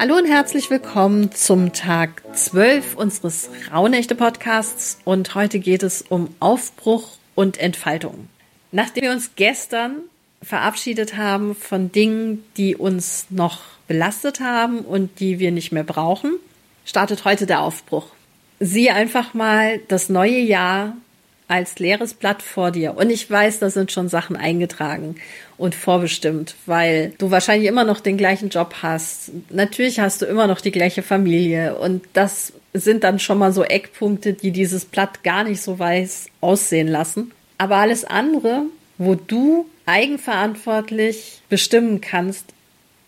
Hallo und herzlich willkommen zum Tag 12 unseres Rauhnächte Podcasts und heute geht es um Aufbruch und Entfaltung. Nachdem wir uns gestern verabschiedet haben von Dingen, die uns noch belastet haben und die wir nicht mehr brauchen, startet heute der Aufbruch. Sieh einfach mal das neue Jahr als leeres Blatt vor dir. Und ich weiß, da sind schon Sachen eingetragen und vorbestimmt, weil du wahrscheinlich immer noch den gleichen Job hast. Natürlich hast du immer noch die gleiche Familie und das sind dann schon mal so Eckpunkte, die dieses Blatt gar nicht so weiß aussehen lassen. Aber alles andere, wo du eigenverantwortlich bestimmen kannst,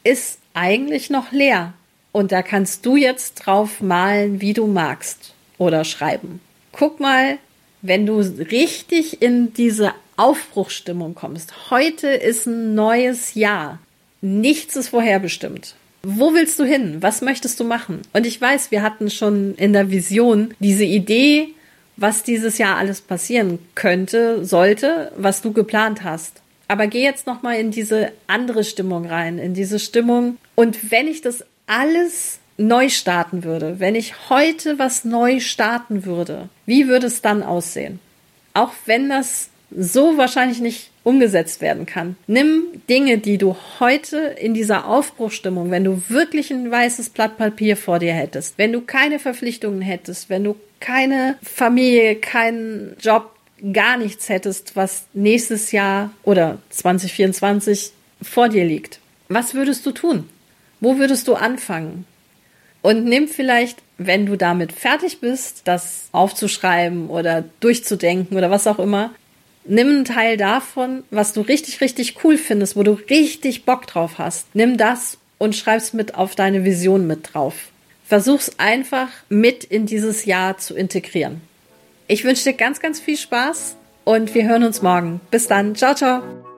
ist eigentlich noch leer. Und da kannst du jetzt drauf malen, wie du magst oder schreiben. Guck mal, wenn du richtig in diese Aufbruchstimmung kommst. Heute ist ein neues Jahr. Nichts ist vorherbestimmt. Wo willst du hin? Was möchtest du machen? Und ich weiß, wir hatten schon in der Vision diese Idee, was dieses Jahr alles passieren könnte, sollte, was du geplant hast. Aber geh jetzt noch mal in diese andere Stimmung rein, in diese Stimmung. Und wenn ich das alles neu starten würde, wenn ich heute was neu starten würde, wie würde es dann aussehen? Auch wenn das so wahrscheinlich nicht umgesetzt werden kann. Nimm Dinge, die du heute in dieser Aufbruchstimmung, wenn du wirklich ein weißes Blatt Papier vor dir hättest, wenn du keine Verpflichtungen hättest, wenn du keine Familie, keinen Job, gar nichts hättest, was nächstes Jahr oder 2024 vor dir liegt. Was würdest du tun? Wo würdest du anfangen? Und nimm vielleicht, wenn du damit fertig bist, das aufzuschreiben oder durchzudenken oder was auch immer, nimm einen Teil davon, was du richtig, richtig cool findest, wo du richtig Bock drauf hast. Nimm das und schreib's mit auf deine Vision mit drauf. Versuch's einfach mit in dieses Jahr zu integrieren. Ich wünsche dir ganz, ganz viel Spaß und wir hören uns morgen. Bis dann. Ciao, ciao.